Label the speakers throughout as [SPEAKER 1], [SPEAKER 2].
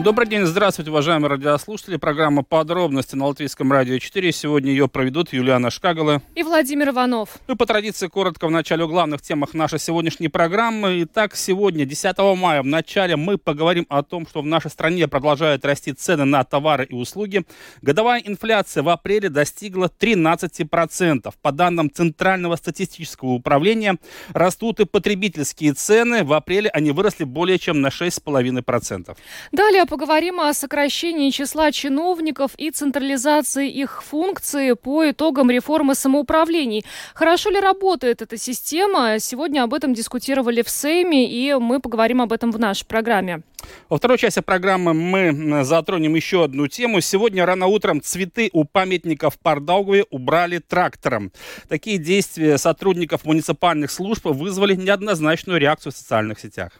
[SPEAKER 1] Добрый день, здравствуйте, уважаемые радиослушатели. Программа «Подробности» на Латвийском радио 4. Сегодня ее проведут Юлиана Шкагала
[SPEAKER 2] и Владимир Иванов.
[SPEAKER 1] Ну, по традиции, коротко в начале о главных темах нашей сегодняшней программы. Итак, сегодня, 10 мая, в начале мы поговорим о том, что в нашей стране продолжают расти цены на товары и услуги. Годовая инфляция в апреле достигла 13%. По данным Центрального статистического управления, растут и потребительские цены. В апреле они выросли более чем на 6,5%.
[SPEAKER 2] Далее поговорим о сокращении числа чиновников и централизации их функций по итогам реформы самоуправлений. Хорошо ли работает эта система? Сегодня об этом дискутировали в Сейме, и мы поговорим об этом в нашей программе.
[SPEAKER 1] Во второй части программы мы затронем еще одну тему. Сегодня рано утром цветы у памятников Пардаугове убрали трактором. Такие действия сотрудников муниципальных служб вызвали неоднозначную реакцию в социальных сетях.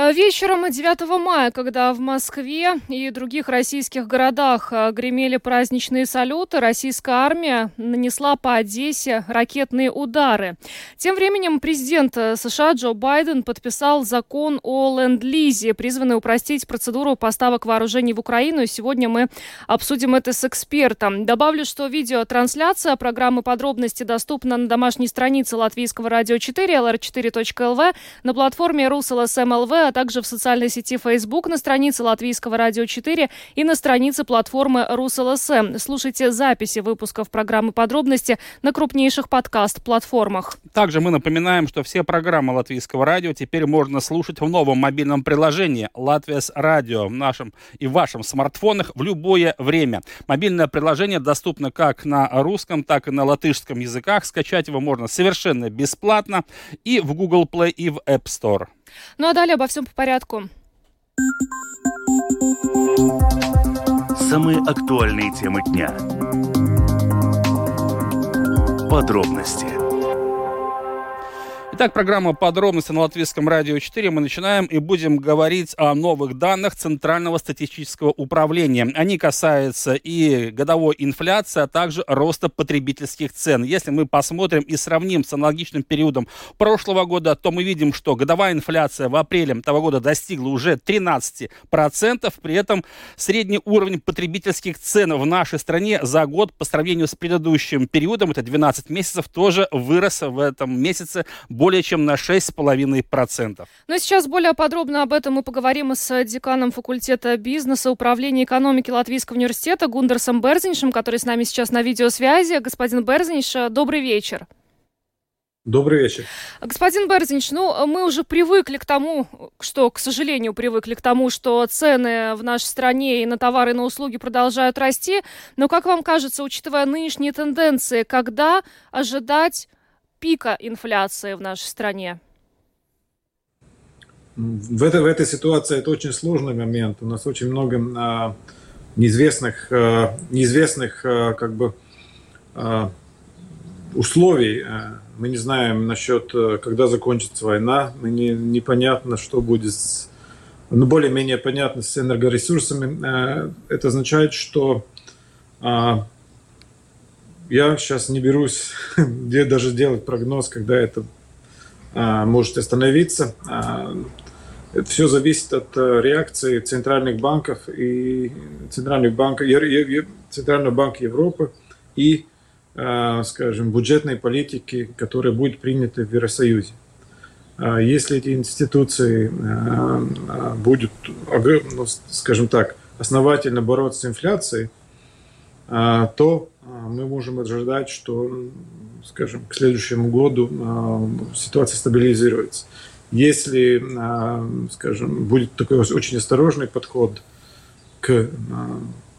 [SPEAKER 2] Э, вечером 9 мая, когда в Москве и других российских городах э, гремели праздничные салюты, российская армия нанесла по Одессе ракетные удары. Тем временем президент э, США Джо Байден подписал закон о ленд-лизе, призванный упростить процедуру поставок вооружений в Украину. сегодня мы обсудим это с экспертом. Добавлю, что видеотрансляция программы подробности доступна на домашней странице Латвийского радио 4, lr4.lv, на платформе RusLSM.lv, а также в социальной сети Facebook, на странице Латвийского радио 4 и на странице платформы РусЛСМ. Слушайте записи выпусков программы «Подробности» на крупнейших подкаст-платформах.
[SPEAKER 1] Также мы напоминаем, что все программы Латвийского радио теперь можно слушать в новом мобильном приложении «Латвия с радио» в нашем и вашем смартфонах в любое время. Мобильное приложение доступно как на русском, так и на латышском языках. Скачать его можно совершенно бесплатно и в Google Play, и в App Store.
[SPEAKER 2] Ну а далее обо всем по порядку.
[SPEAKER 3] Самые актуальные темы дня. Подробности
[SPEAKER 1] Итак, программа «Подробности» на Латвийском радио 4. Мы начинаем и будем говорить о новых данных Центрального статистического управления. Они касаются и годовой инфляции, а также роста потребительских цен. Если мы посмотрим и сравним с аналогичным периодом прошлого года, то мы видим, что годовая инфляция в апреле того года достигла уже 13%. При этом средний уровень потребительских цен в нашей стране за год по сравнению с предыдущим периодом, это 12 месяцев, тоже вырос в этом месяце более более чем на 6,5%.
[SPEAKER 2] Но сейчас более подробно об этом мы поговорим с деканом факультета бизнеса, управления экономики Латвийского университета Гундерсом Берзиншем, который с нами сейчас на видеосвязи. Господин Берзинш, добрый вечер.
[SPEAKER 4] Добрый вечер.
[SPEAKER 2] Господин Берзинч, ну, мы уже привыкли к тому, что, к сожалению, привыкли к тому, что цены в нашей стране и на товары, и на услуги продолжают расти. Но, как вам кажется, учитывая нынешние тенденции, когда ожидать пика инфляции в нашей стране?
[SPEAKER 4] В, этой в этой ситуации это очень сложный момент. У нас очень много а, неизвестных, а, неизвестных а, как бы а, условий. Мы не знаем насчет, когда закончится война. Мы не, непонятно, что будет с ну, более-менее понятно с энергоресурсами. Это означает, что я сейчас не берусь где даже делать прогноз, когда это а, может остановиться. А, это все зависит от а, реакции центральных банков и центральных банков, Центрального банка Европы и, а, скажем, бюджетной политики, которая будет принята в Евросоюзе. А, если эти институции а, будут, ну, скажем так, основательно бороться с инфляцией, то мы можем ожидать, что, скажем, к следующему году а, ситуация стабилизируется. Если, скажем, будет такой очень осторожный подход к,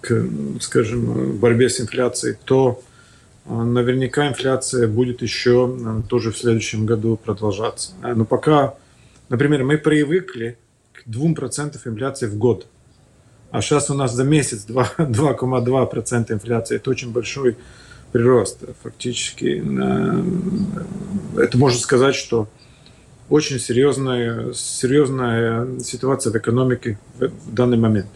[SPEAKER 4] к скажем, борьбе с инфляцией, то наверняка инфляция будет еще тоже в следующем году продолжаться. Но пока, например, мы привыкли к 2% инфляции в год – а сейчас у нас за месяц 2,2% инфляции. Это очень большой прирост. Фактически это можно сказать, что очень серьезная, серьезная ситуация в экономике в данный момент.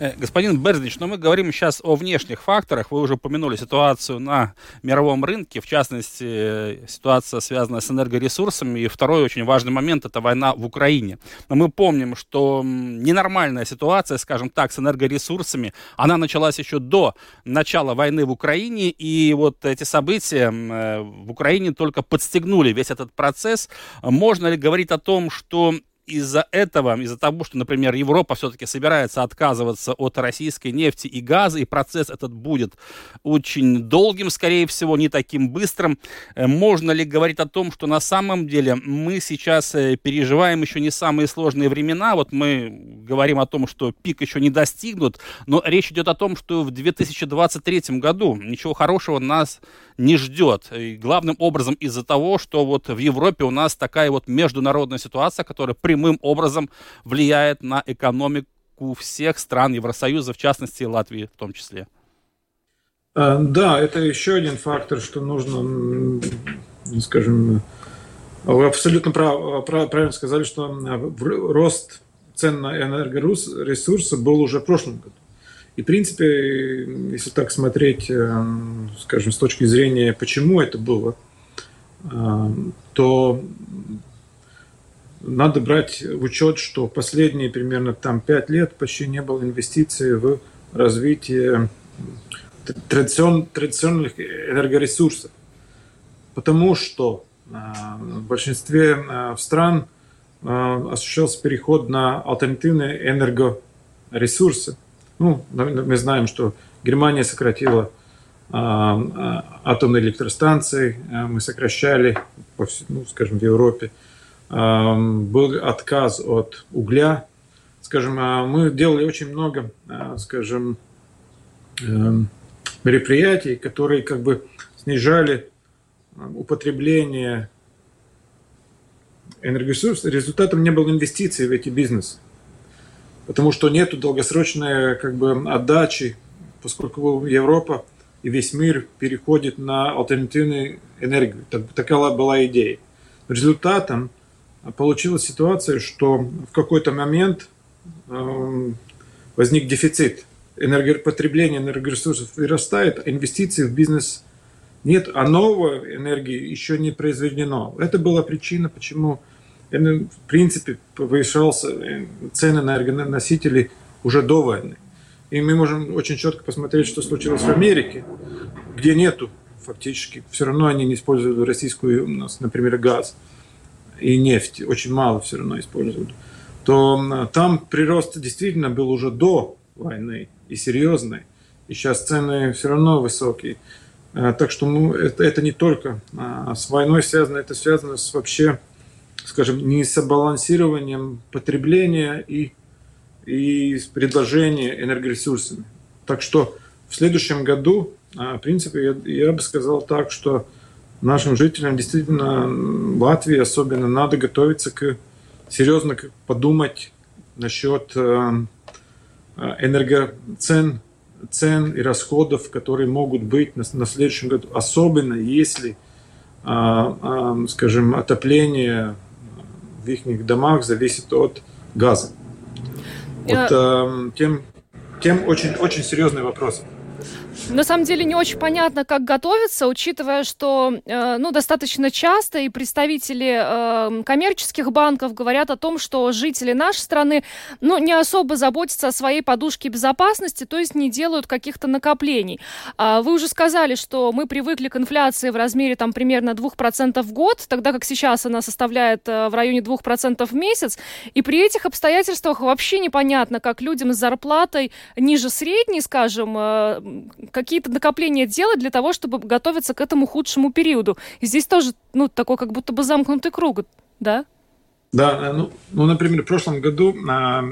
[SPEAKER 1] Э, господин Берзнич, но мы говорим сейчас о внешних факторах. Вы уже упомянули ситуацию на мировом рынке, в частности, э, ситуация, связанная с энергоресурсами. И второй очень важный момент – это война в Украине. Но мы помним, что ненормальная ситуация, скажем так, с энергоресурсами, она началась еще до начала войны в Украине. И вот эти события э, в Украине только подстегнули весь этот процесс. Можно ли говорить о том, что из-за этого, из-за того, что, например, Европа все-таки собирается отказываться от российской нефти и газа, и процесс этот будет очень долгим, скорее всего, не таким быстрым, э, можно ли говорить о том, что на самом деле мы сейчас э, переживаем еще не самые сложные времена, вот мы говорим о том, что пик еще не достигнут, но речь идет о том, что в 2023 году ничего хорошего нас не ждет. И главным образом из-за того, что вот в Европе у нас такая вот международная ситуация, которая прямым образом влияет на экономику всех стран Евросоюза, в частности Латвии в том числе.
[SPEAKER 4] А, да, это еще один фактор, что нужно, скажем, вы абсолютно прав, прав, правильно сказали, что рост цен на энергоресурсы был уже в прошлом году. И, в принципе, если так смотреть, э, скажем, с точки зрения, почему это было, э, то надо брать в учет, что последние примерно там 5 лет почти не было инвестиций в развитие традицион, традиционных энергоресурсов. Потому что э, в большинстве стран осуществлялся переход на альтернативные энергоресурсы. Ну, мы знаем, что Германия сократила атомные электростанции, мы сокращали, ну, скажем, в Европе. Был отказ от угля. Скажем, мы делали очень много, скажем, эм, мероприятий, которые как бы снижали употребление энергоресурсов. Результатом не было инвестиций в эти бизнесы потому что нет долгосрочной как бы, отдачи, поскольку Европа и весь мир переходит на альтернативную энергию. Так, такая была идея. Результатом получилась ситуация, что в какой-то момент э, возник дефицит. Энергопотребление энергоресурсов вырастает, а инвестиций в бизнес нет, а новой энергии еще не произведено. Это была причина, почему в принципе, повышался э, цены на энергоносители уже до войны. И мы можем очень четко посмотреть, что случилось в Америке, где нету фактически, все равно они не используют российскую, у нас, например, газ и нефть, очень мало все равно используют, то там прирост действительно был уже до войны и серьезный, и сейчас цены все равно высокие. Э, так что ну, это, это не только а, с войной связано, это связано с вообще скажем, не с балансированием потребления и, и предложения энергоресурсами. Так что в следующем году, а, в принципе, я, я бы сказал так, что нашим жителям действительно Латвии особенно надо готовиться к серьезно подумать насчет э, энергоцен цен и расходов, которые могут быть на, на следующем году, особенно если, а, а, скажем, отопление в их домах зависит от газа. Вот э, тем, тем очень, очень серьезный вопрос.
[SPEAKER 2] На самом деле не очень понятно, как готовиться, учитывая, что э, ну, достаточно часто и представители э, коммерческих банков говорят о том, что жители нашей страны ну, не особо заботятся о своей подушке безопасности, то есть не делают каких-то накоплений. А вы уже сказали, что мы привыкли к инфляции в размере там, примерно 2% в год, тогда как сейчас она составляет э, в районе 2% в месяц, и при этих обстоятельствах вообще непонятно, как людям с зарплатой ниже средней, скажем, э, какие-то накопления делать для того, чтобы готовиться к этому худшему периоду. И здесь тоже, ну, такой как будто бы замкнутый круг, да?
[SPEAKER 4] Да, э, ну, ну, например, в прошлом году, э,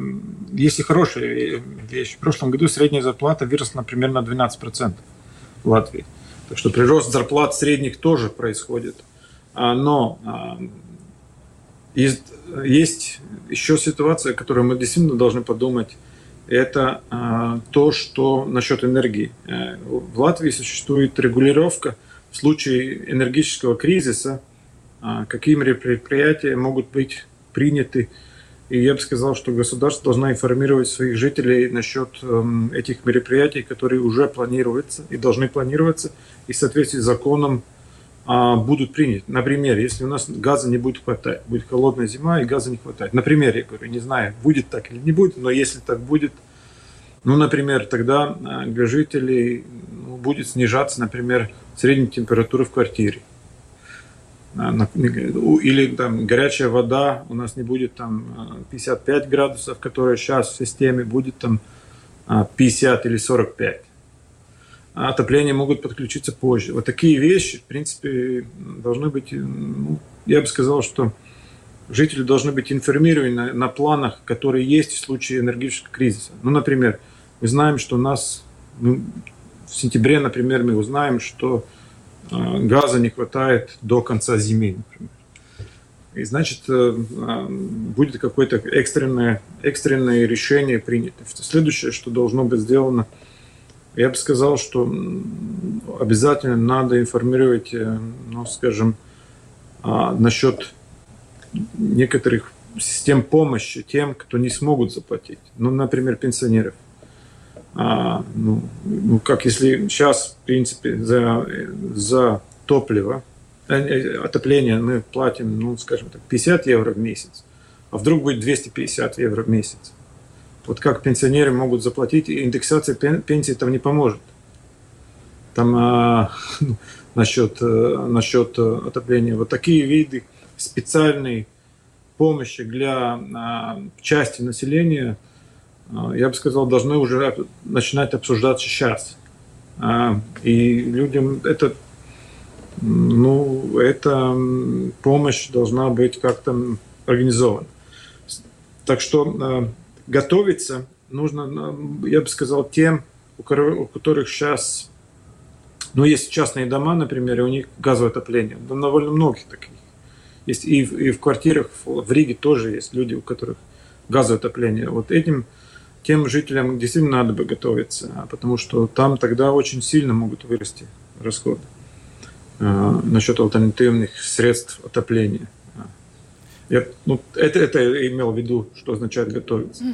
[SPEAKER 4] есть хорошая вещь, в прошлом году средняя зарплата выросла, например, на 12% в Латвии. Так что прирост зарплат средних тоже происходит. А, но а, есть, есть еще ситуация, о которой мы действительно должны подумать это а, то, что насчет энергии. Э, в Латвии существует регулировка в случае энергетического кризиса, а, какие предприятия могут быть приняты И я бы сказал, что государство должно информировать своих жителей насчет эм, этих мероприятий, которые уже планируются и должны планироваться, и в соответствии с законом будут приняты. Например, если у нас газа не будет хватать, будет холодная зима и газа не хватает. Например, я говорю, не знаю, будет так или не будет, но если так будет, ну, например, тогда а, для жителей ну, будет снижаться, например, средняя температура в квартире. А, или там горячая вода у нас не будет там 55 градусов, которая сейчас в системе, будет там 50 или 45 а отопление могут подключиться позже. Вот такие вещи, в принципе, должны быть, ну, я бы сказал, что жители должны быть информированы на, на планах, которые есть в случае энергетического кризиса. Ну, например, мы знаем, что у нас ну, в сентябре, например, мы узнаем, что э, газа не хватает до конца зимы, например. И значит, э, э, будет какое-то экстренное, экстренное решение принято. Следующее, что должно быть сделано – я бы сказал, что обязательно надо информировать, э, ну, скажем, а, насчет некоторых систем помощи тем, кто не смогут заплатить. Ну, например, пенсионеров. А, ну, ну, как если сейчас, в принципе, за, за топливо, э, э, отопление мы платим, ну, скажем так, 50 евро в месяц, а вдруг будет 250 евро в месяц. Вот как пенсионеры могут заплатить, индексация пенсии там не поможет. Там а, насчет, э, насчет э, отопления. Вот такие виды специальной помощи для а, части населения, а, я бы сказал, должны уже начинать обсуждаться сейчас. А, и людям это, ну, эта помощь должна быть как-то организована. Так что а, готовиться нужно, я бы сказал, тем, у которых сейчас, ну, есть частные дома, например, и у них газовое отопление. Довольно многих таких. Есть и, в, и в квартирах, в Риге тоже есть люди, у которых газовое отопление. Вот этим, тем жителям действительно надо бы готовиться, потому что там тогда очень сильно могут вырасти расходы э, насчет альтернативных средств отопления. Я, ну, это, это имел в виду, что означает готовиться.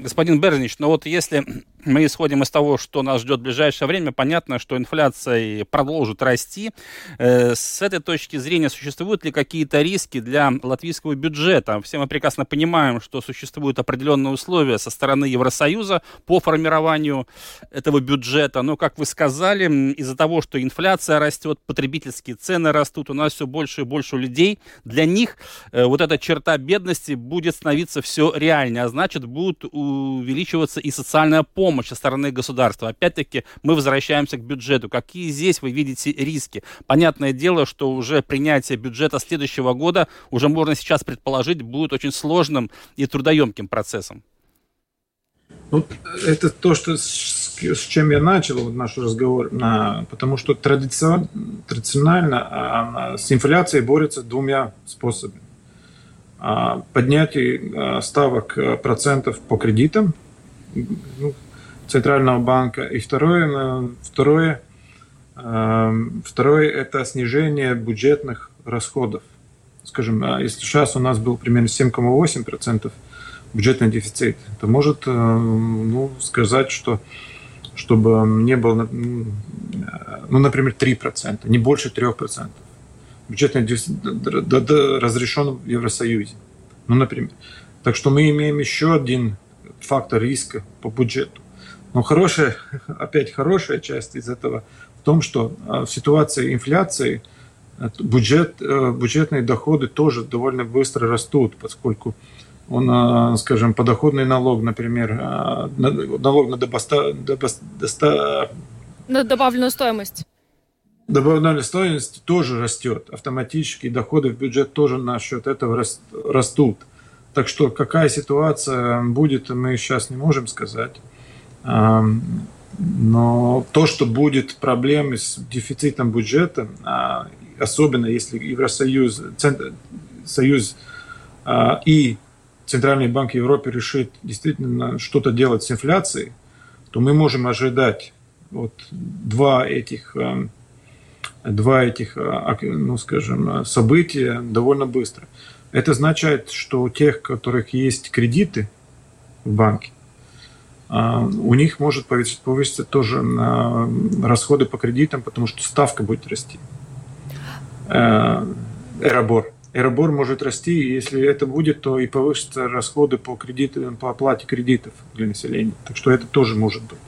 [SPEAKER 1] Господин Бернич, ну вот если мы исходим из того, что нас ждет в ближайшее время, понятно, что инфляция продолжит расти. Э, с этой точки зрения существуют ли какие-то риски для латвийского бюджета? Все мы прекрасно понимаем, что существуют определенные условия со стороны Евросоюза по формированию этого бюджета. Но, как вы сказали, из-за того, что инфляция растет, потребительские цены растут, у нас все больше и больше людей. Для них э, вот эта черта бедности будет становиться все реальнее, а значит, будет увеличиваться и социальная помощь помощь со стороны государства. Опять-таки, мы возвращаемся к бюджету. Какие здесь вы видите риски? Понятное дело, что уже принятие бюджета следующего года, уже можно сейчас предположить, будет очень сложным и трудоемким процессом.
[SPEAKER 4] Ну, это то, что с, чем я начал вот наш разговор, потому что традиционно, традиционально а, с инфляцией борются двумя способами. А, поднятие а, ставок процентов по кредитам, ну, Центрального банка. И второе, э, второе, эм, второе – это снижение бюджетных расходов. Скажем, а если сейчас у нас был примерно 7,8% бюджетный дефицит, то может э, ну, сказать, что чтобы не было, ну, например, 3%, не больше 3%. Бюджетный дефицит разрешен в Евросоюзе. Ну, например. Так что мы имеем еще один фактор риска по бюджету. Но хорошая, опять хорошая часть из этого в том, что а, в ситуации инфляции э, бюджет, э, бюджетные доходы тоже довольно быстро растут, поскольку он, а, скажем, подоходный налог, например, а, налог на, добоста, добоста,
[SPEAKER 2] на добавленную стоимость.
[SPEAKER 4] Добавленная стоимость тоже растет автоматически, доходы в бюджет тоже на счет этого растут. Так что какая ситуация будет, мы сейчас не можем сказать. Но то, что будет проблемы с дефицитом бюджета, а, особенно если Евросоюз, Союз а, и Центральный банк Европы решит действительно что-то делать с инфляцией, то мы можем ожидать вот два этих, два этих ну, скажем, события довольно быстро. Это означает, что у тех, у которых есть кредиты в банке, у них может повыситься, тоже расходы по кредитам, потому что ставка будет расти. Эробор. Эробор может расти, и если это будет, то и повысятся расходы по кредитам, по оплате кредитов для населения. Так что это тоже может быть.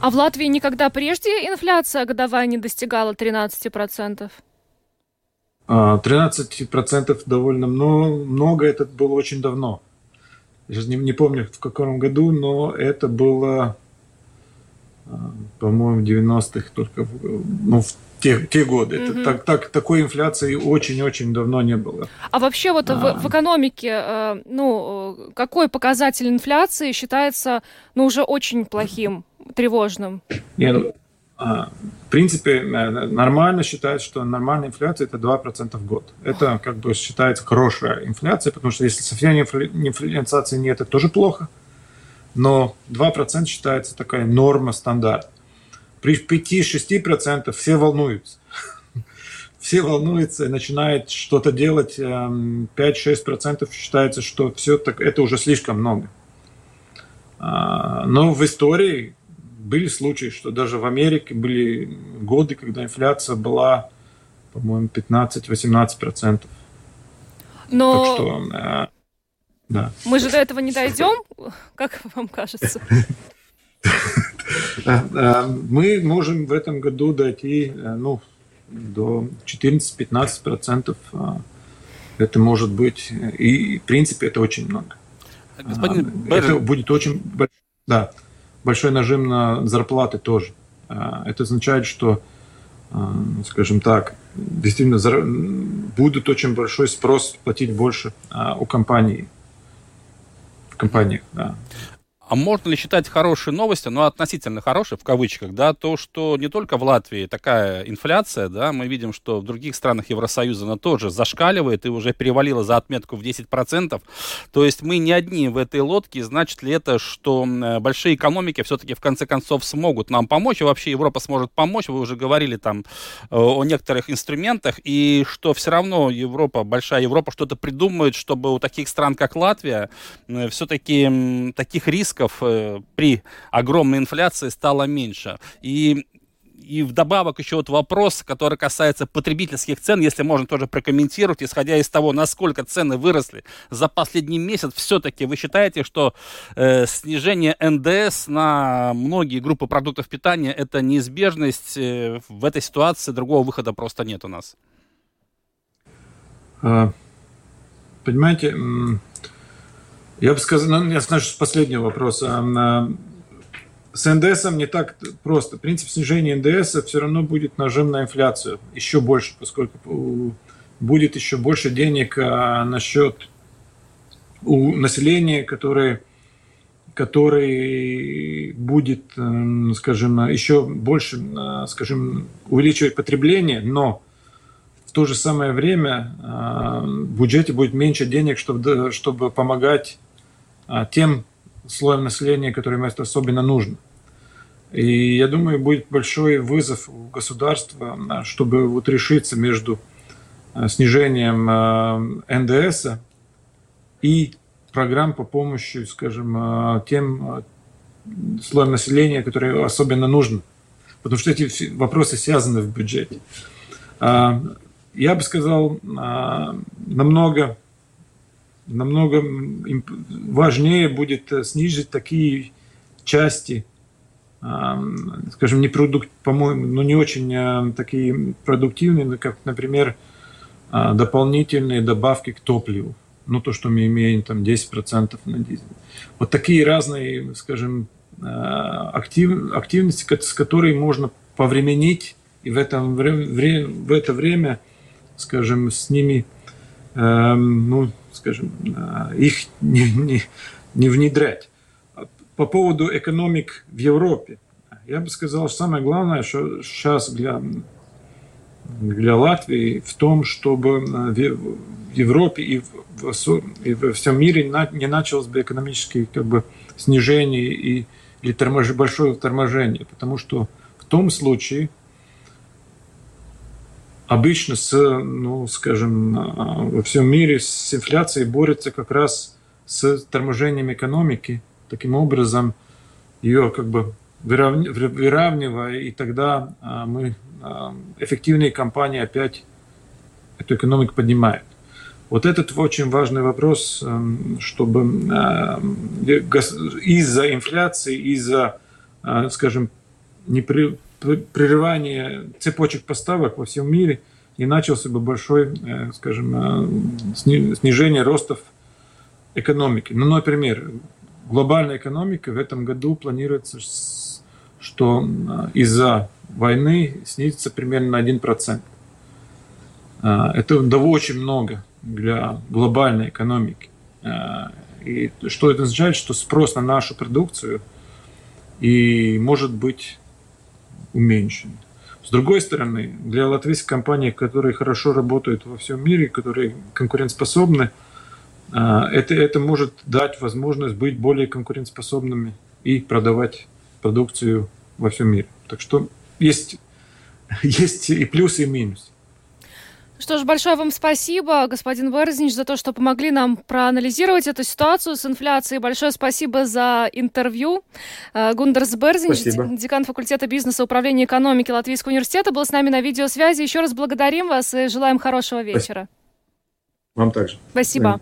[SPEAKER 2] А в Латвии никогда прежде инфляция годовая не достигала 13%?
[SPEAKER 4] 13% а, довольно много, это было очень давно. Я не, не помню в каком году, но это было, а, по-моему, в 90-х только, ну, в те, те годы. Mm-hmm. Это, так, так, такой инфляции очень-очень давно не было.
[SPEAKER 2] А вообще вот а... в, в экономике, э, ну, какой показатель инфляции считается, ну, уже очень плохим, тревожным?
[SPEAKER 4] Не, ну, в принципе, э, нормально считать, что нормальная инфляция это 2% в год. Это как бы считается хорошая инфляция, потому что если совсем инфляции нет, это тоже плохо. Но 2% считается такая норма, стандарт. При 5-6% все волнуются. Все волнуются и начинают что-то делать. 5-6% эм, считается, что все так, это уже слишком много. А, но в истории были случаи, что даже в Америке были годы, когда инфляция была, по-моему, 15-18%.
[SPEAKER 2] Но...
[SPEAKER 4] Так что, э,
[SPEAKER 2] да. Мы же до этого не дойдем, как вам кажется?
[SPEAKER 4] Э, э, мы можем в этом году дойти э, ну, до 14-15%. Это может быть, и в принципе это очень много. Господин это будет очень да, большой нажим на зарплаты тоже. Это означает, что, скажем так, действительно будет очень большой спрос платить больше у компаний. В компаниях, да.
[SPEAKER 1] А можно ли считать хорошей новостью, но относительно хорошей, в кавычках, да, то, что не только в Латвии такая инфляция, да, мы видим, что в других странах Евросоюза она тоже зашкаливает и уже перевалила за отметку в 10%. То есть мы не одни в этой лодке. Значит ли это, что большие экономики все-таки в конце концов смогут нам помочь, и вообще Европа сможет помочь? Вы уже говорили там э, о некоторых инструментах, и что все равно Европа, большая Европа что-то придумает, чтобы у таких стран, как Латвия, все-таки таких рисков рисков э, при огромной инфляции стало меньше. И и вдобавок еще вот вопрос, который касается потребительских цен, если можно тоже прокомментировать, исходя из того, насколько цены выросли за последний месяц, все-таки вы считаете, что э, снижение НДС на многие группы продуктов питания это неизбежность э, в этой ситуации, другого выхода просто нет у нас?
[SPEAKER 4] А, понимаете, я бы сказал, ну, я знаю, с последнего вопроса. А, с НДС не так просто. Принцип снижения НДС все равно будет нажим на инфляцию еще больше, поскольку будет еще больше денег а, на счет у населения, которое, который будет, скажем, еще больше, э, скажем, увеличивать потребление, но в то же самое время в бюджете будет меньше денег, чтобы, чтобы помогать а, тем слоем населения, которым это особенно нужно. И я думаю, будет большой вызов у государства, а, чтобы вот решиться между а, снижением НДС и программ по помощи, скажем, тем слоям населения, которые особенно нужны. Потому что эти вопросы связаны в бюджете. Я бы сказал, намного намного важнее будет э, снизить такие части, скажем, не продукт, по-моему, но не очень э, такие продуктивные, как, например, а, дополнительные добавки к топливу. Ну, то, что мы имеем там 10% на дизель. Вот такие разные, скажем, э, актив, активности, с которой можно повременить и в, этом, в это время, скажем, с ними, эм, ну, скажем, их не, не, не внедрять. По поводу экономик в Европе. Я бы сказал, самое главное, что сейчас для, для Латвии в том, чтобы в Европе и во всем мире не началось бы экономическое как бы, снижение и, или тормож, большое торможение. Потому что в том случае обычно с, ну, скажем, во всем мире с инфляцией борется как раз с торможением экономики. Таким образом, ее как бы выравнивая, и тогда мы эффективные компании опять эту экономику поднимают. Вот этот очень важный вопрос, эм, чтобы э, из-за инфляции, из-за, э, скажем, прерывания цепочек поставок во всем мире не начался бы большой, э, скажем, снижение ростов экономики. Ну, например, глобальная экономика в этом году планируется, что из-за войны снизится примерно на 1%. Это довольно очень много для глобальной экономики. И что это означает? Что спрос на нашу продукцию и может быть уменьшен. С другой стороны, для латвийских компаний, которые хорошо работают во всем мире, которые конкурентоспособны, а, это, это может дать возможность быть более конкурентоспособными и продавать продукцию во всем мире. Так что есть, есть и плюсы, и минусы.
[SPEAKER 2] Что ж, большое вам спасибо, господин Берзнич, за то, что помогли нам проанализировать эту ситуацию с инфляцией. Большое спасибо за интервью. Э, Гундерс Берзнич, спасибо. декан факультета бизнеса управления экономики Латвийского университета, был с нами на видеосвязи. Еще раз благодарим вас и желаем хорошего вечера.
[SPEAKER 4] Вам также.
[SPEAKER 2] Спасибо.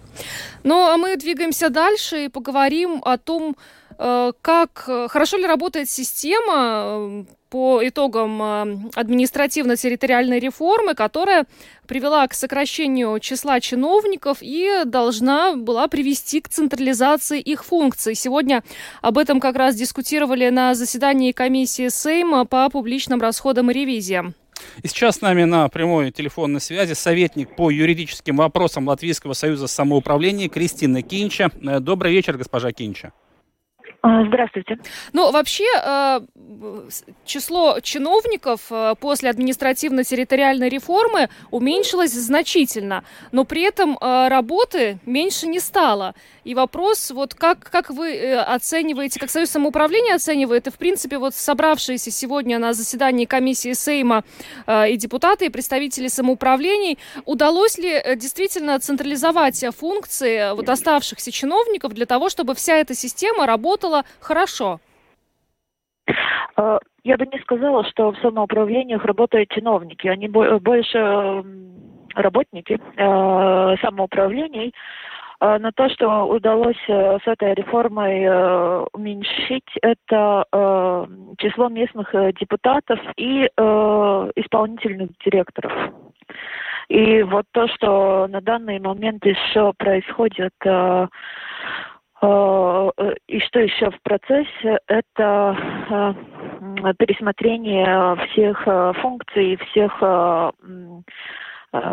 [SPEAKER 2] Ну, а мы двигаемся дальше и поговорим о том, как э, хорошо ли работает система по итогам э, административно-территориальной реформы, которая привела к сокращению числа чиновников и должна была привести к централизации их функций. Сегодня об этом как раз дискутировали на заседании комиссии Сейма по публичным расходам и ревизиям.
[SPEAKER 1] И сейчас с нами на прямой телефонной связи советник по юридическим вопросам Латвийского союза самоуправления Кристина Кинча. Э, добрый вечер, госпожа Кинча.
[SPEAKER 5] А, здравствуйте.
[SPEAKER 2] Ну, вообще, э, число чиновников э, после административно-территориальной реформы уменьшилось значительно, но при этом э, работы меньше не стало. И вопрос, вот как, как вы оцениваете, как Союз самоуправления оценивает, и, в принципе, вот собравшиеся сегодня на заседании комиссии Сейма и депутаты, и представители самоуправлений, удалось ли действительно централизовать функции вот оставшихся чиновников для того, чтобы вся эта система работала хорошо?
[SPEAKER 5] Э, я бы не сказала, что в самоуправлениях работают чиновники. Они больше работники э, самоуправлений. Э, но то, что удалось с этой реформой уменьшить, это число местных депутатов и исполнительных директоров. И вот то, что на данный момент еще происходит Э, и что еще в процессе, это э, пересмотрение всех э, функций, всех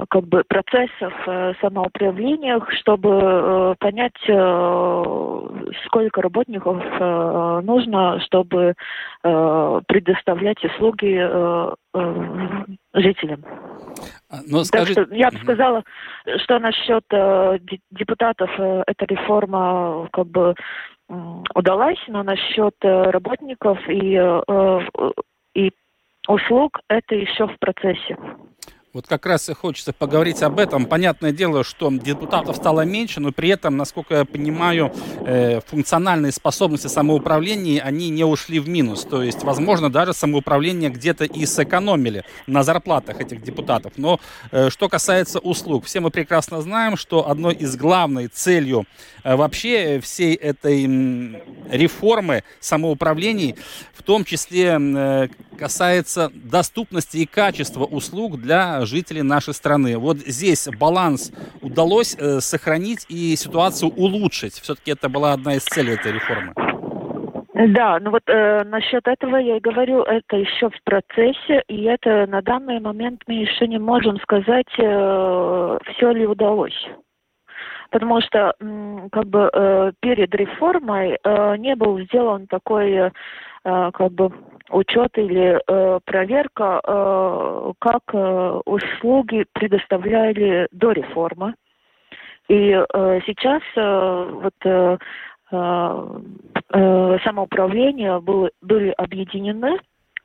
[SPEAKER 5] как бы процессов самоуправления, чтобы понять, сколько работников нужно, чтобы предоставлять услуги жителям. А, но скажи... Так что я бы сказала, что насчет э, депутатов э, эта реформа как бы э, удалась, но насчет э, работников и, э, и услуг это еще в процессе.
[SPEAKER 1] Вот как раз и хочется поговорить об этом. Понятное дело, что депутатов стало меньше, но при этом, насколько я понимаю, э, функциональные способности самоуправления, они не ушли в минус. То есть, возможно, даже самоуправление где-то и сэкономили на зарплатах этих депутатов. Но э, что касается услуг, все мы прекрасно знаем, что одной из главной целью э, вообще всей этой реформы самоуправлений, в том числе касается доступности и качества услуг для жителей нашей страны. Вот здесь баланс удалось э, сохранить и ситуацию улучшить. Все-таки это была одна из целей этой реформы.
[SPEAKER 5] Да, ну вот э, насчет этого я и говорю, это еще в процессе, и это на данный момент мы еще не можем сказать, э, все ли удалось. Потому что как бы э, перед реформой э, не был сделан такой э, как бы учет или проверка, как услуги предоставляли до реформы. И сейчас вот э, самоуправления было, были объединены,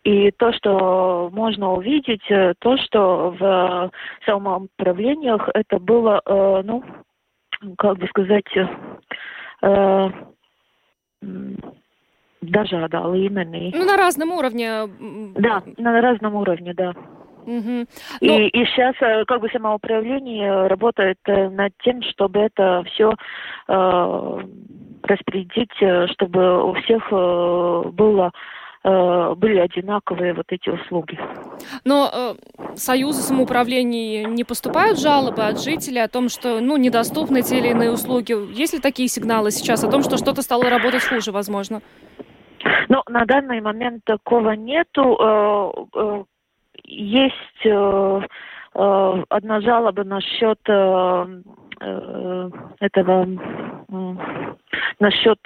[SPEAKER 5] И то, что можно увидеть, то, что в самоуправлениях это было, ну, как бы сказать, э, даже да, līmenī.
[SPEAKER 2] Ну, на разном уровне.
[SPEAKER 5] Да, на разном уровне, да.
[SPEAKER 2] Угу.
[SPEAKER 5] И, Но... и сейчас как бы самоуправление работает над тем, чтобы это все э, распределить, чтобы у всех э, было Э, были одинаковые вот эти услуги.
[SPEAKER 2] Но э, союзы самоуправлений не поступают жалобы от жителей о том, что ну, недоступны те или иные услуги? Есть ли такие сигналы сейчас о том, что что-то стало работать хуже, возможно?
[SPEAKER 5] Ну, на данный момент такого нету. Э, э, есть одна жалоба насчет этого, насчет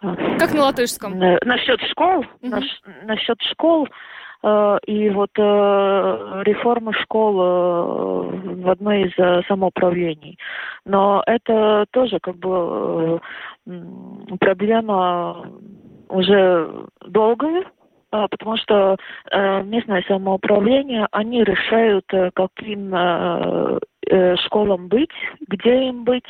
[SPEAKER 2] как на латышском?
[SPEAKER 5] Э, насчет школ, угу. наш, насчет школ э, и вот э, реформы школ э, в одной из э, самоуправлений. Но это тоже как бы проблема уже долгая, потому что местное самоуправление, они решают, каким школам быть, где им быть,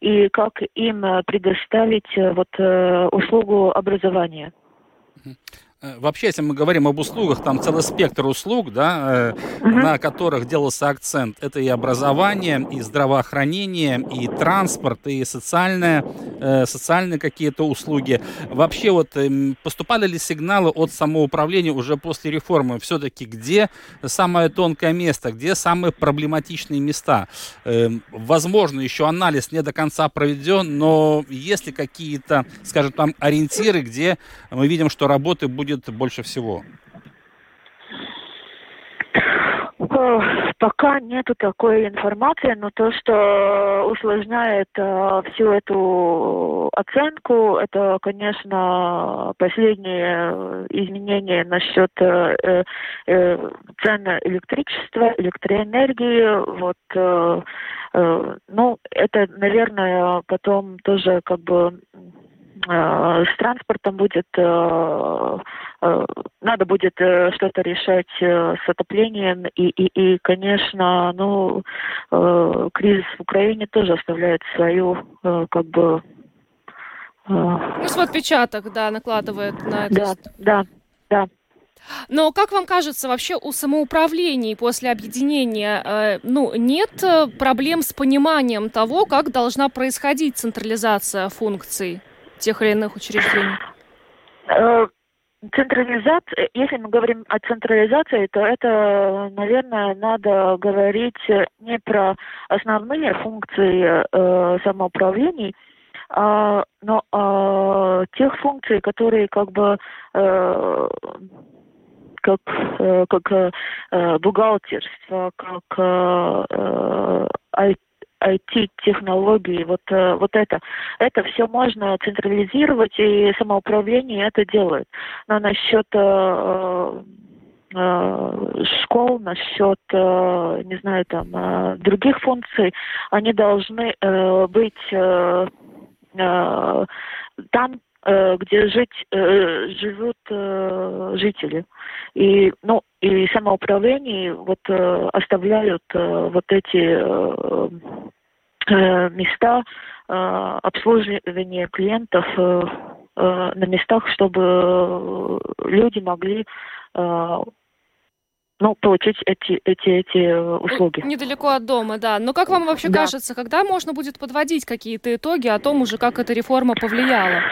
[SPEAKER 5] и как им предоставить э, вот э, услугу образования.
[SPEAKER 1] Э, вообще, если мы говорим об услугах, там целый спектр услуг, да, угу. на которых делался акцент. Это и образование, и здравоохранение, и транспорт, и социальные, э, социальные какие-то услуги. Вообще, вот эм, поступали ли сигналы от самоуправления уже после реформы? Все-таки где самое тонкое место, где самые проблематичные места? Эм, возможно, еще анализ не до конца проведен, но есть ли какие-то, скажем, там ориентиры, где мы видим, что работы будет будет больше всего?
[SPEAKER 5] Пока нету такой информации, но то, что усложняет э, всю эту оценку, это, конечно, последние изменения насчет э, э, цены электричества, электроэнергии. Вот, э, э, ну, это, наверное, потом тоже как бы Э, с транспортом будет, э, э, надо будет что-то решать с отоплением. И, и, и конечно, ну, кризис в Украине тоже оставляет свою, как бы...
[SPEAKER 2] Ну, свой отпечаток, да, накладывает на это.
[SPEAKER 5] Да, да, да.
[SPEAKER 2] Но как вам кажется, вообще у самоуправлений после объединения э, ну, нет проблем с пониманием того, как должна происходить централизация функций? Тех или иных учреждений?
[SPEAKER 5] Э, централизация, если мы говорим о централизации, то это, наверное, надо говорить не про основные функции э, самоуправлений, а, но о тех функций, которые как бы э, как, э, как э, бухгалтерство, как э, IT-технологии, вот, э, вот это. Это все можно централизировать, и самоуправление это делает. Но насчет э, э, школ, насчет, не знаю, там, других функций, они должны быть там, где жить, живут жители. И, ну, и самоуправление вот оставляют вот эти Э, места э, обслуживания клиентов э, на местах, чтобы люди могли ну, получить эти, эти, эти услуги.
[SPEAKER 2] Недалеко от дома, да. Но как вам вообще да. кажется, когда можно будет подводить какие-то итоги о том уже, как эта реформа повлияла?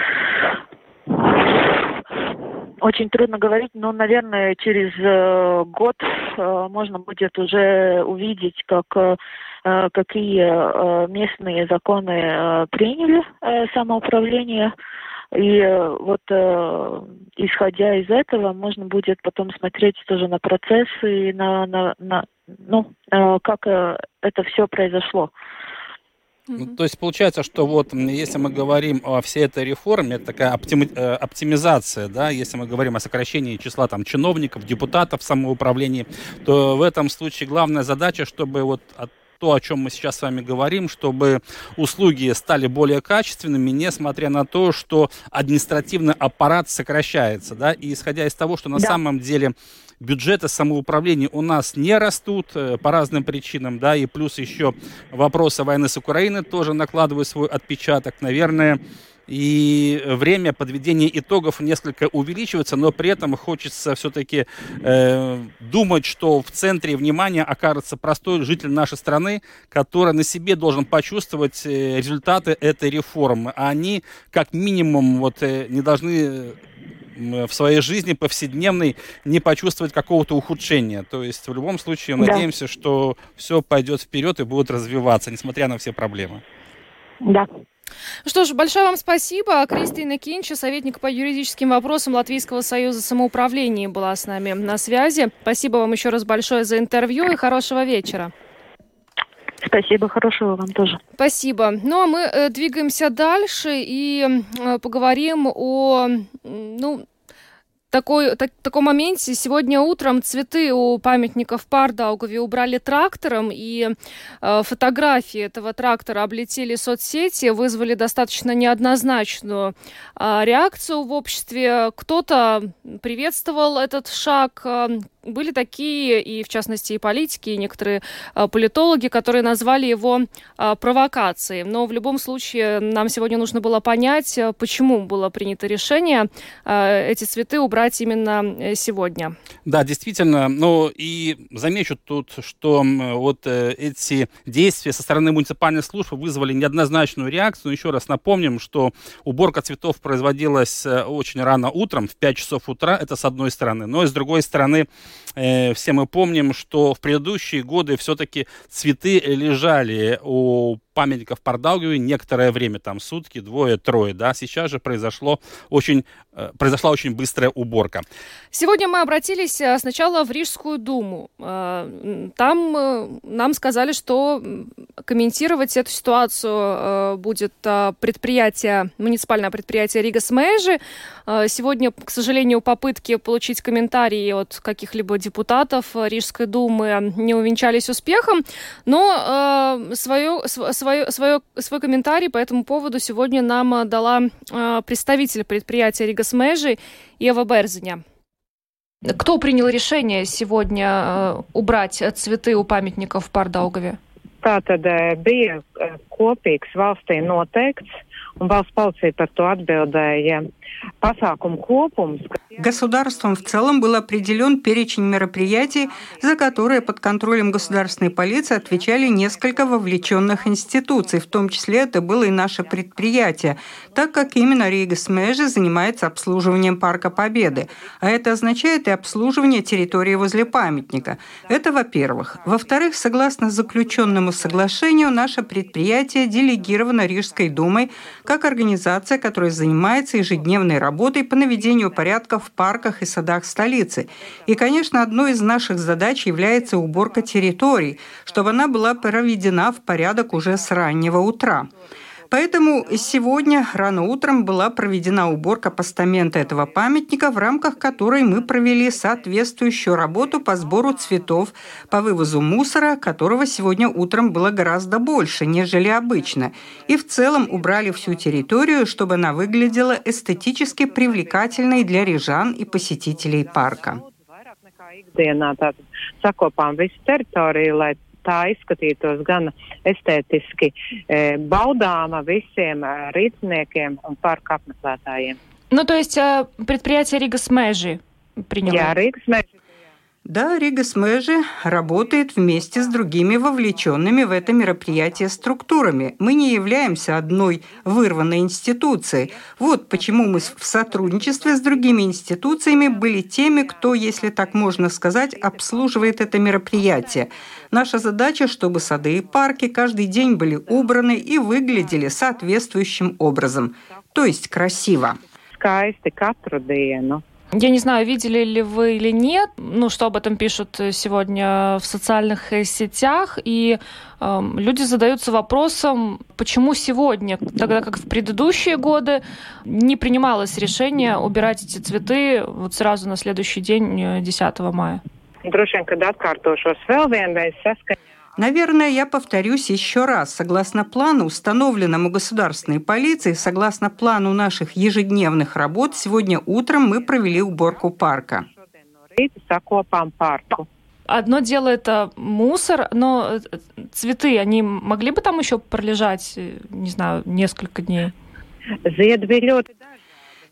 [SPEAKER 5] Очень трудно говорить, но, наверное, через э, год э, можно будет уже увидеть, как э, Э, какие э, местные законы э, приняли самоуправление. И вот исходя из этого можно будет потом смотреть тоже на процессы и на, на, на ну, как это все произошло.
[SPEAKER 1] Ну, то есть получается, что вот если мы говорим о всей этой реформе, это такая оптими, оптимизация, да, если мы говорим о сокращении числа там чиновников, депутатов в самоуправлении, то в этом случае главная задача, чтобы вот от то, о чем мы сейчас с вами говорим, чтобы услуги стали более качественными, несмотря на то, что административный аппарат сокращается, да, и исходя из того, что на да. самом деле бюджеты самоуправления у нас не растут э, по разным причинам, да, и плюс еще вопросы войны с Украиной тоже накладывают свой отпечаток, наверное, и время подведения итогов несколько увеличивается, но при этом хочется все-таки э, думать, что в центре внимания окажется простой житель нашей страны, который на себе должен почувствовать э, результаты этой реформы. А они, как минимум, вот, э, не должны в своей жизни повседневной не почувствовать какого-то ухудшения. То есть в любом случае да. надеемся, что все пойдет вперед и будет развиваться, несмотря на все проблемы.
[SPEAKER 5] Да.
[SPEAKER 2] Что ж, большое вам спасибо. Кристина Кинча, советник по юридическим вопросам Латвийского союза самоуправления, была с нами на связи. Спасибо вам еще раз большое за интервью и хорошего вечера.
[SPEAKER 5] Спасибо, хорошего вам тоже.
[SPEAKER 2] Спасибо. Ну а мы э, двигаемся дальше и э, поговорим о, ну, такой, так, таком моменте сегодня утром цветы у памятников Пардаугове убрали трактором, и э, фотографии этого трактора облетели соцсети, вызвали достаточно неоднозначную э, реакцию в обществе. Кто-то приветствовал этот шаг, э, были такие, и в частности и политики, и некоторые э, политологи, которые назвали его э, провокацией. Но в любом случае нам сегодня нужно было понять, э, почему было принято решение эти цветы убрать именно э, сегодня.
[SPEAKER 1] Да, действительно. Ну и замечу тут, что вот э, эти действия со стороны муниципальных служб вызвали неоднозначную реакцию. Еще раз напомним, что уборка цветов производилась э, очень рано утром, в 5 часов утра, это с одной стороны. Но и с другой стороны, все мы помним, что в предыдущие годы все-таки цветы лежали у памятников Пардаугеве некоторое время, там сутки, двое, трое, да, сейчас же произошло очень, э, произошла очень быстрая уборка.
[SPEAKER 2] Сегодня мы обратились э, сначала в Рижскую думу. Э, там нам сказали, что комментировать эту ситуацию будет предприятие, муниципальное предприятие Рига Смежи. Сегодня, к сожалению, попытки получить комментарии от каких-либо депутатов Рижской думы не увенчались успехом, но свое, свое свое, свое, свой комментарий по этому поводу сегодня нам э, дала э, представитель предприятия Рига Смежи Ева Берзиня. Кто принял решение сегодня э, убрать цветы у памятников в Pārdaugovе?
[SPEAKER 6] Tātad bija kopīgs valstī noteikts, un valsts policija par to atbildēja pasākumu kopums.
[SPEAKER 7] Государством в целом был определен перечень мероприятий, за которые под контролем государственной полиции отвечали несколько вовлеченных институций, в том числе это было и наше предприятие, так как именно Рига Смежи занимается обслуживанием Парка Победы. А это означает и обслуживание территории возле памятника. Это во-первых. Во-вторых, согласно заключенному соглашению, наше предприятие делегировано Рижской думой как организация, которая занимается ежедневной работой по наведению порядка в парках и садах столицы. И, конечно, одной из наших задач является уборка территорий, чтобы она была проведена в порядок уже с раннего утра. Поэтому сегодня рано утром была проведена уборка постамента этого памятника, в рамках которой мы провели соответствующую работу по сбору цветов, по вывозу мусора, которого сегодня утром было гораздо больше, нежели обычно. И в целом убрали всю территорию, чтобы она выглядела эстетически привлекательной для рижан и посетителей парка.
[SPEAKER 6] tātad sakopām visu teritoriju, lai tā izskatītos gan estētiski e, baudāma visiem e, rīzniekiem un parku apmeklētājiem.
[SPEAKER 2] Ну, то есть предприятие Ригас Мэжи приняло?
[SPEAKER 6] Jā, Ригас Мэжи
[SPEAKER 7] Да, Рига Смежи работает вместе с другими вовлеченными в это мероприятие структурами. Мы не являемся одной вырванной институцией. Вот почему мы в сотрудничестве с другими институциями были теми, кто, если так можно сказать, обслуживает это мероприятие. Наша задача, чтобы сады и парки каждый день были убраны и выглядели соответствующим образом, то есть красиво.
[SPEAKER 2] Я не знаю, видели ли вы или нет, ну, что об этом пишут сегодня в социальных сетях, и э, люди задаются вопросом, почему сегодня, тогда как в предыдущие годы, не принималось решение убирать эти цветы вот сразу на следующий день, 10 мая.
[SPEAKER 6] Droši vien, kad atkārtošos vēl vienreiz saskaņā
[SPEAKER 7] Наверное, я повторюсь еще раз. Согласно плану, установленному государственной полицией, согласно плану наших ежедневных работ, сегодня утром мы провели уборку парка.
[SPEAKER 2] Одно дело это мусор, но э, цветы, они могли бы там еще пролежать, э, не знаю, несколько дней?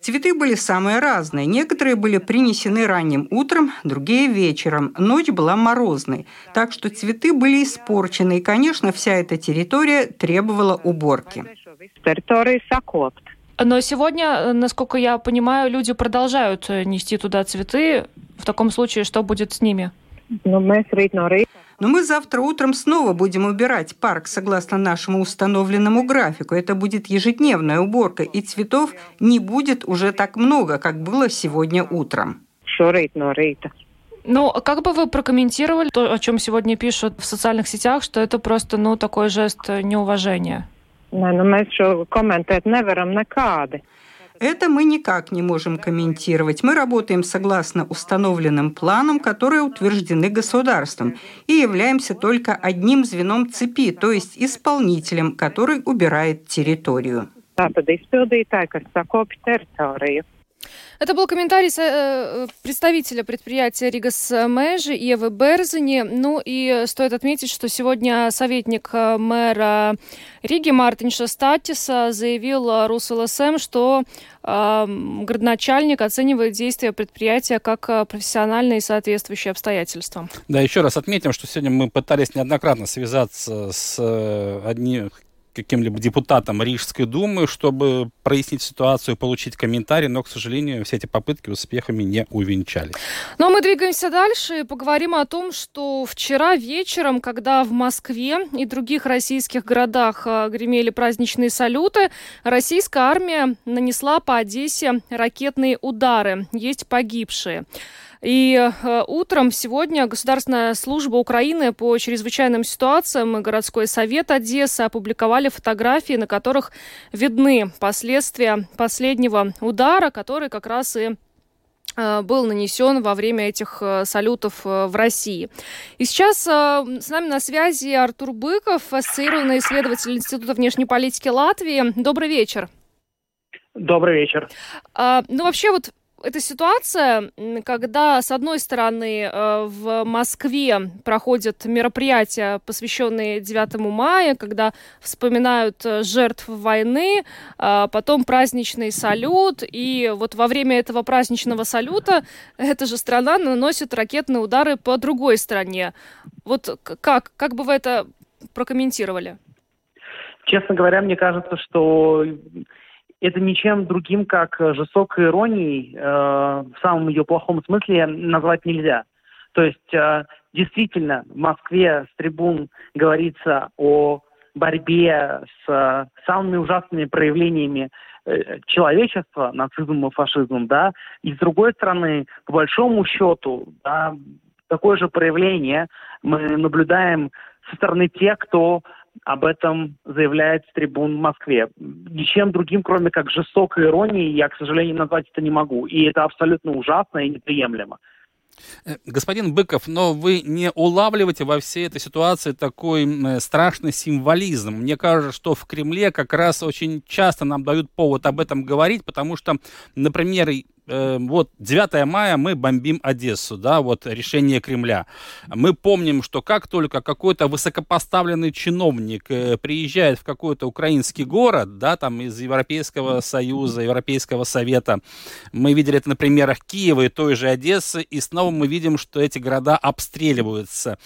[SPEAKER 7] Цветы были самые разные. Некоторые были принесены ранним утром, другие вечером. Ночь была морозной. Так что цветы были испорчены. И, конечно, вся эта территория требовала уборки.
[SPEAKER 2] Но сегодня, насколько я понимаю, люди продолжают нести туда цветы. В таком случае, что будет с ними?
[SPEAKER 7] Но мы завтра утром снова будем убирать парк согласно нашему установленному графику. Это будет ежедневная уборка, и цветов не будет уже так много, как было сегодня утром.
[SPEAKER 2] Ну, а как бы вы прокомментировали то, о чем сегодня пишут в социальных сетях, что это просто, ну, такой жест неуважения?
[SPEAKER 6] Nē, nu mēs šo komentēt nevaram nekādi.
[SPEAKER 7] Это мы никак не можем комментировать. Мы работаем согласно установленным планам, которые утверждены государством, и являемся только одним звеном цепи, то есть исполнителем, который убирает территорию.
[SPEAKER 2] Это был комментарий э, представителя предприятия Ригас Мэжи Евы Берзани. Ну и стоит отметить, что сегодня советник э, мэра Риги Мартин Шастатиса заявил РусЛСМ, что э, градоначальник оценивает действия предприятия как э, профессиональные и соответствующие обстоятельствам.
[SPEAKER 1] Да, еще раз отметим, что сегодня мы пытались неоднократно связаться с одним каким-либо депутатом Рижской думы, чтобы прояснить ситуацию, получить комментарий, но, к сожалению, все эти попытки успехами не увенчались.
[SPEAKER 2] Но мы двигаемся дальше и поговорим о том, что вчера вечером, когда в Москве и других российских городах а, гремели праздничные салюты, российская армия нанесла по Одессе ракетные удары. Есть погибшие. И э, утром сегодня Государственная служба Украины по чрезвычайным ситуациям и городской совет Одессы опубликовали фотографии, на которых видны последствия последнего удара, который как раз и э, был нанесен во время этих э, салютов в России. И сейчас с нами на связи Артур Быков, ассоциированный исследователь Института внешней политики Латвии. Добрый вечер.
[SPEAKER 8] Добрый вечер.
[SPEAKER 2] А, ну, вообще, вот эта ситуация, когда, с одной стороны, э, в Москве проходят мероприятия, посвященные 9 мая, когда вспоминают э, жертв войны, а потом праздничный салют, и вот во время этого праздничного салюта эта же страна наносит ракетные удары по другой стране. Вот как, как бы вы это прокомментировали?
[SPEAKER 8] Честно говоря, мне кажется, что это ничем другим, как э, жестокой иронией, э, в самом ее плохом смысле назвать нельзя. То есть э, действительно в Москве с трибун говорится о борьбе с э, самыми ужасными проявлениями э, человечества, нацизмом и фашизмом, да, и с другой стороны, по большому счету, да, такое же проявление мы наблюдаем со стороны тех, кто об этом заявляет с трибун в Москве. Ничем другим, кроме как жестокой иронии, я, к сожалению, назвать это не могу. И это абсолютно ужасно и неприемлемо.
[SPEAKER 1] Э, господин Быков, но вы не улавливаете во всей этой ситуации такой страшный символизм. Мне кажется, что в Кремле как раз очень часто нам дают повод об этом говорить, потому что, например, э, вот 9 мая мы бомбим Одессу, да, вот решение Кремля. Мы помним, что как только какой-то высокопоставленный чиновник э, приезжает в какой-то украинский город, да, там из Европейского Союза, Европейского Совета, мы видели это на примерах Киева и той же Одессы, и снова мы видим, что эти города обстреливаются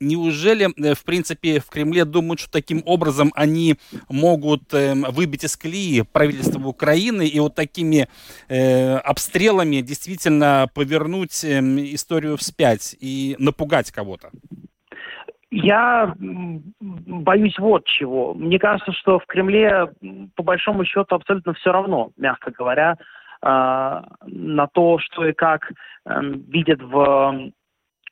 [SPEAKER 1] неужели, э, в принципе, в Кремле думают, что таким образом они могут э, выбить из колеи правительство Украины и вот такими э, обстрелами действительно повернуть э, историю вспять и напугать кого-то?
[SPEAKER 8] Я боюсь вот чего. Мне кажется, что в Кремле по большому счету абсолютно все равно, мягко говоря, э, на то, что и как э, видят в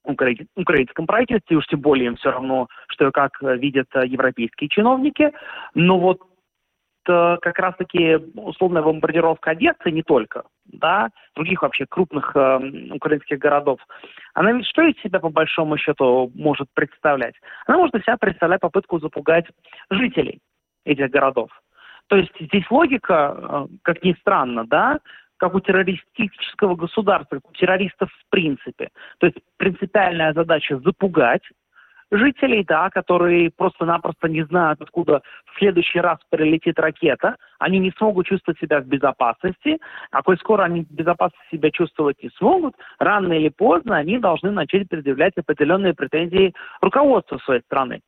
[SPEAKER 8] украинском правительстве, уж тем более им все равно, что и как видят э, европейские чиновники. Но вот э, как раз-таки условная бомбардировка Одессы, не только, да, других вообще крупных э, украинских городов, она ведь что из себя по большому счету может представлять? Она может из себя представлять попытку запугать жителей этих городов. То есть здесь логика, э, как ни странно, да, как у террористического государства, как у террористов в принципе. То есть принципиальная задача запугать жителей, да, которые просто-напросто не знают, откуда в следующий раз прилетит ракета, они не смогут чувствовать себя в безопасности, а коль скоро они в безопасности себя чувствовать не смогут, рано или поздно они должны начать предъявлять определенные претензии руководству своей страны.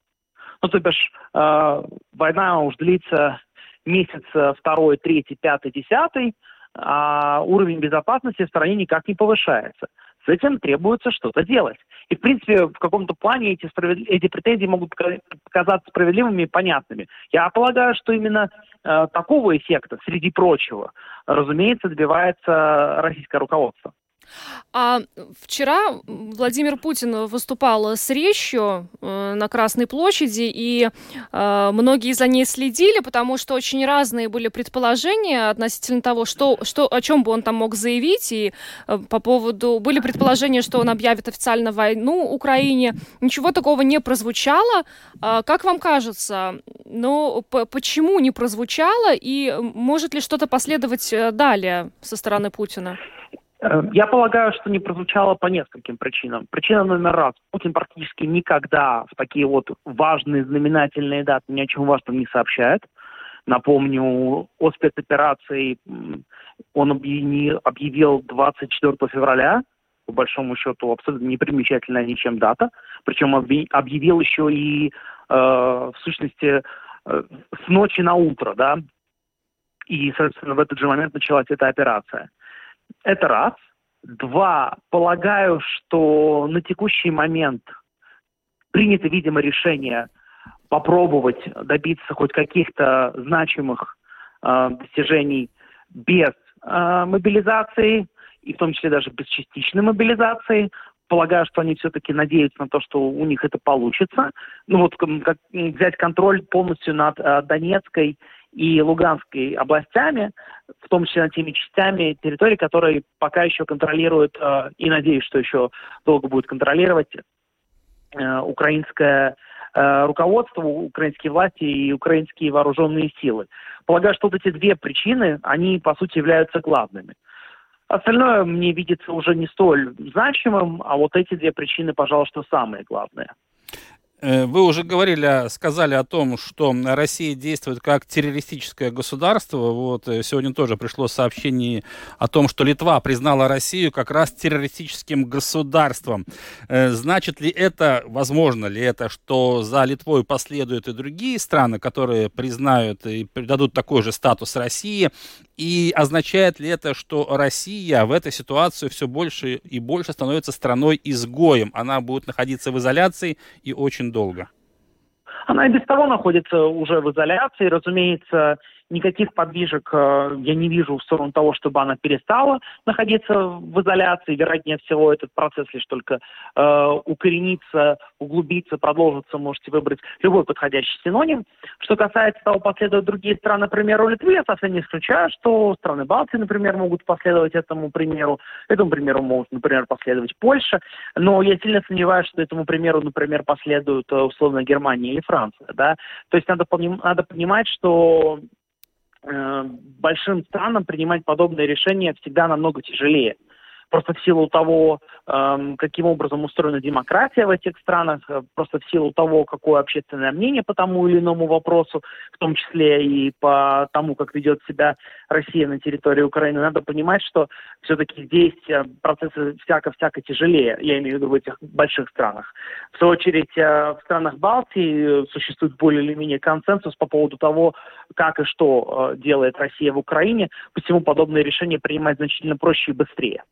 [SPEAKER 8] Ну, то бишь, э, война уж длится месяц второй, третий, пятый, десятый, а уровень безопасности в стране никак не повышается. С этим требуется что-то делать. И, в принципе, в каком-то плане эти, справед... эти претензии могут казаться справедливыми и понятными. Я полагаю, что именно э, такого эффекта, среди прочего, разумеется, добивается российское руководство.
[SPEAKER 2] А вчера Владимир Путин выступал с речью э, на Красной площади, и э, многие за ней следили, потому что очень разные были предположения относительно того, что, что, о чем бы он там мог заявить, и э, по поводу... Были предположения, что он объявит официально войну Украине. Ничего такого не прозвучало. А как вам кажется, ну, почему не прозвучало, и может ли что-то последовать далее со стороны Путина?
[SPEAKER 8] Э, я полагаю, что не прозвучало по нескольким причинам. Причина номер раз. Путин практически никогда в такие вот важные знаменательные даты ни о чем важном не сообщает. Напомню, о спецоперации он объявил 24 февраля, по большому счету абсолютно непримечательная ничем дата. Причем объявил еще и, э, в сущности, э, с ночи на утро, да. И, соответственно, в этот же момент началась эта операция. Это раз. Два, полагаю, что на текущий момент принято, видимо, решение попробовать добиться хоть каких-то значимых э, достижений без э, мобилизации, и в том числе даже без частичной мобилизации. Полагаю, что они все-таки надеются на то, что у них это получится. Ну вот как, взять контроль полностью над э, Донецкой и Луганской областями, в том числе над теми частями территории, которые пока еще контролируют, э, и надеюсь, что еще долго будет контролировать э, украинское э, руководство, украинские власти и украинские вооруженные силы. Полагаю, что вот эти две причины, они, по сути, являются главными. Остальное мне видится уже не столь значимым, а вот эти две причины, пожалуй, что самые главные.
[SPEAKER 1] Э, вы уже говорили, сказали о том, что Россия действует как террористическое государство. Вот э, сегодня тоже пришло сообщение о том, что Литва признала Россию как раз террористическим государством. Э, значит ли это, возможно ли это, что за Литвой последуют и другие страны, которые признают и придадут такой же статус России? И означает ли это, что Россия в этой ситуации все больше и больше становится страной-изгоем? Она будет находиться в изоляции и очень долго.
[SPEAKER 8] Она и без того находится уже в изоляции. Разумеется, никаких подвижек э, я не вижу в сторону того, чтобы она перестала находиться в изоляции. Вероятнее всего, этот процесс лишь только э, укоренится, углубится, продолжится. Можете выбрать любой подходящий синоним. Что касается того, последуют другие страны, например, у Литвы, я совсем не исключаю, что страны Балтии, например, могут последовать этому примеру. Этому примеру могут, например, последовать Польша. Но я сильно сомневаюсь, что этому примеру, например, последуют э, условно Германия или Франция. Да? То есть надо, надо понимать, что большим странам принимать подобные решения всегда намного тяжелее просто в силу того, эм, каким образом устроена демократия в этих странах, э, просто в силу того, какое общественное мнение по тому или иному вопросу, в том числе и по тому, как ведет себя Россия на территории Украины, надо понимать, что все-таки здесь э, процессы всяко-всяко тяжелее, я имею в виду в этих больших странах. В свою очередь, э, в странах Балтии существует более или менее консенсус по поводу того, как и что делает Россия в Украине, посему подобные решения принимать значительно проще и быстрее.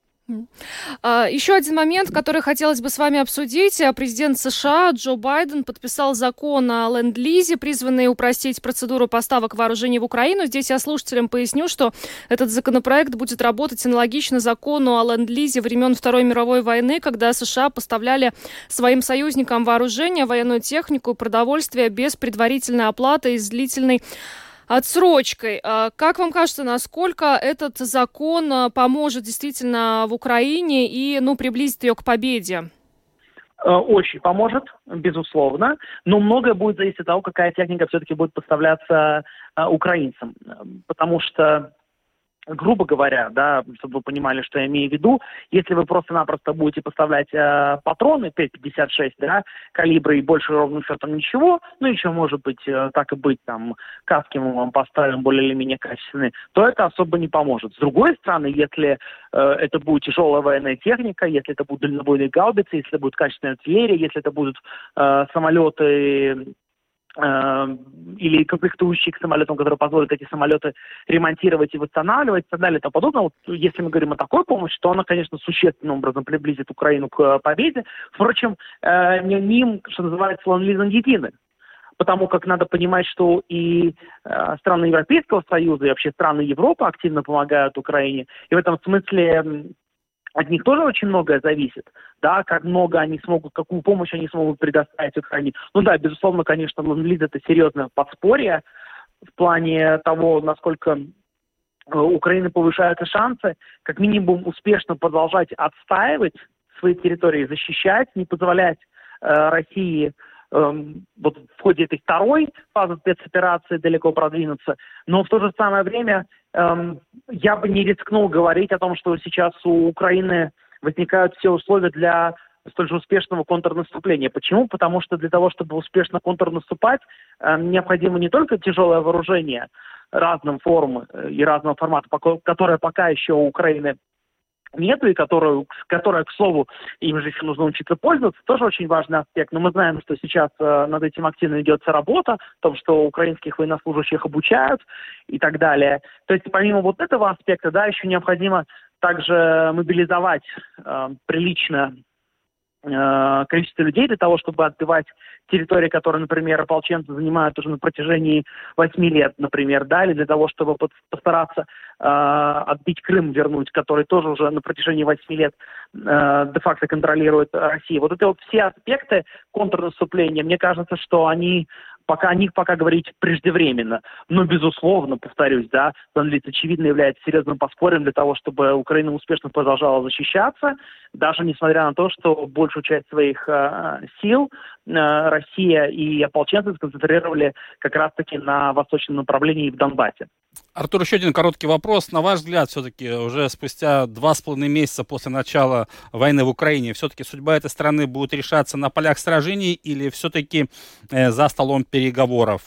[SPEAKER 2] А, еще один момент, который хотелось бы с вами обсудить. Президент США Джо Байден подписал закон о ленд-лизе, призванный упростить процедуру поставок вооружений в Украину. Здесь я слушателям поясню, что этот законопроект будет работать аналогично закону о ленд-лизе времен Второй мировой войны, когда США поставляли своим союзникам вооружение, военную технику и продовольствие без предварительной оплаты и длительной отсрочкой. А как вам кажется, насколько этот закон а, поможет действительно в Украине и ну, приблизит ее к победе?
[SPEAKER 8] Э, очень поможет, безусловно, но многое будет зависеть от того, какая техника все-таки будет поставляться э, украинцам. Потому что грубо говоря, да, чтобы вы понимали, что я имею в виду, если вы просто-напросто будете поставлять э, патроны 5,56, да, калибра и больше ровным счетом ничего, ну еще может быть э, так и быть, там, каски мы вам поставим более или менее качественные, то это особо не поможет. С другой стороны, если э, это будет тяжелая военная техника, если это будут дальнобойные гаубицы, если это будет качественная артиллерия, если это будут э, самолеты или комплектующие к самолетам, которые позволят эти самолеты ремонтировать и восстанавливать и так далее и тому подобное. Вот если мы говорим о такой помощи, то она, конечно, существенным образом приблизит Украину к э, победе. Впрочем, э, не ним, что называется, лизан едины. Потому как надо понимать, что и э, страны Европейского Союза, и вообще страны Европы активно помогают Украине. И в этом смысле от них тоже очень многое зависит, да, как много они смогут, какую помощь они смогут предоставить Украине. Ну да, безусловно, конечно, ленд это серьезное подспорье в плане того, насколько э, Украины повышаются шансы, как минимум успешно продолжать отстаивать свои территории, защищать, не позволять э, России вот в ходе этой второй фазы спецоперации далеко продвинуться, но в то же самое время эм, я бы не рискнул говорить о том, что сейчас у Украины возникают все условия для столь же успешного контрнаступления. Почему? Потому что для того, чтобы успешно контрнаступать, э, необходимо не только тяжелое вооружение разным формы э, и разного формата, которое пока еще у Украины нету, и которую, которая, к слову, им же еще нужно учиться пользоваться, тоже очень важный аспект. Но мы знаем, что сейчас э, над этим активно ведется работа, в том, что украинских военнослужащих обучают и так далее. То есть помимо вот этого аспекта, да, еще необходимо также мобилизовать э, прилично Э, количество людей для того, чтобы отбивать территории, которые, например, ополченцы занимают уже на протяжении восьми лет, например, да, или для того, чтобы постараться э, отбить Крым, вернуть, который тоже уже на протяжении восьми лет э, де-факто контролирует Россия. Вот это вот все аспекты контрнаступления, мне кажется, что они пока о них пока говорить преждевременно. Но, безусловно, повторюсь, да, Ленд-Лиз очевидно является серьезным подспорьем для того, чтобы Украина успешно продолжала защищаться, даже несмотря на то, что большую часть своих э, сил э, Россия и ополченцы сконцентрировали как раз-таки на восточном направлении в Донбассе.
[SPEAKER 1] Артур, еще один короткий вопрос. На ваш взгляд, все-таки уже спустя два с половиной месяца после начала войны в Украине, все-таки судьба этой страны будет решаться на полях сражений или все-таки э, за столом переговоров?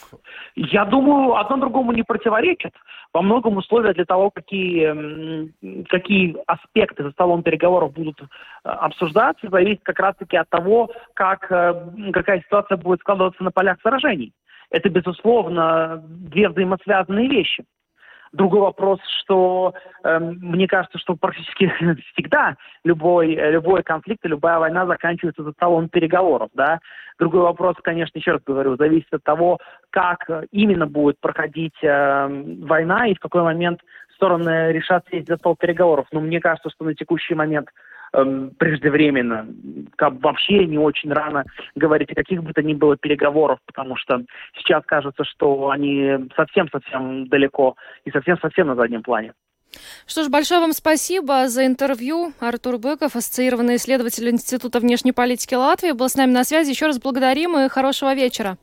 [SPEAKER 8] Я думаю, одно другому не противоречит. Во многом условия для того, какие, какие аспекты за столом переговоров будут э, обсуждаться, зависит как раз-таки от того, как, э, какая ситуация будет складываться на полях сражений. Это, безусловно, две взаимосвязанные вещи. Другой вопрос, что э, мне кажется, что практически всегда любой, любой конфликт и любая война заканчивается за столом переговоров. Да? Другой вопрос, конечно, еще раз говорю, зависит от того, как именно будет проходить э, война и в какой момент стороны решат сесть за стол переговоров. Но мне кажется, что на текущий момент Эм, преждевременно, как вообще не очень рано говорить о каких бы то ни было переговорах, потому что сейчас кажется, что они совсем-совсем далеко и совсем-совсем на заднем плане.
[SPEAKER 2] Что ж, большое вам спасибо за интервью. Артур Быков, ассоциированный исследователь Института внешней политики Латвии, был с нами на связи. Еще раз благодарим и хорошего вечера.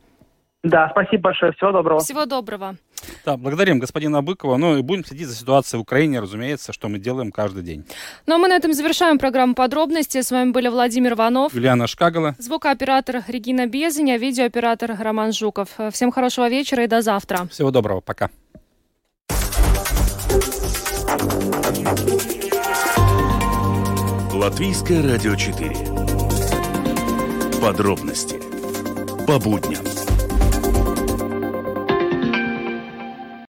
[SPEAKER 8] Да, спасибо большое. Всего доброго.
[SPEAKER 2] Всего доброго.
[SPEAKER 1] Да, благодарим господина Быкова. Ну и будем следить за ситуацией в Украине, разумеется, что мы делаем каждый день.
[SPEAKER 2] Ну а мы на этом завершаем программу подробности. С вами были Владимир Иванов.
[SPEAKER 1] Юлиана Шкагала.
[SPEAKER 2] Звукооператор Регина Безеня, видеооператор Роман Жуков. Всем хорошего вечера и до завтра.
[SPEAKER 1] Всего доброго. Пока.
[SPEAKER 3] Латвийское радио 4. Подробности по будням.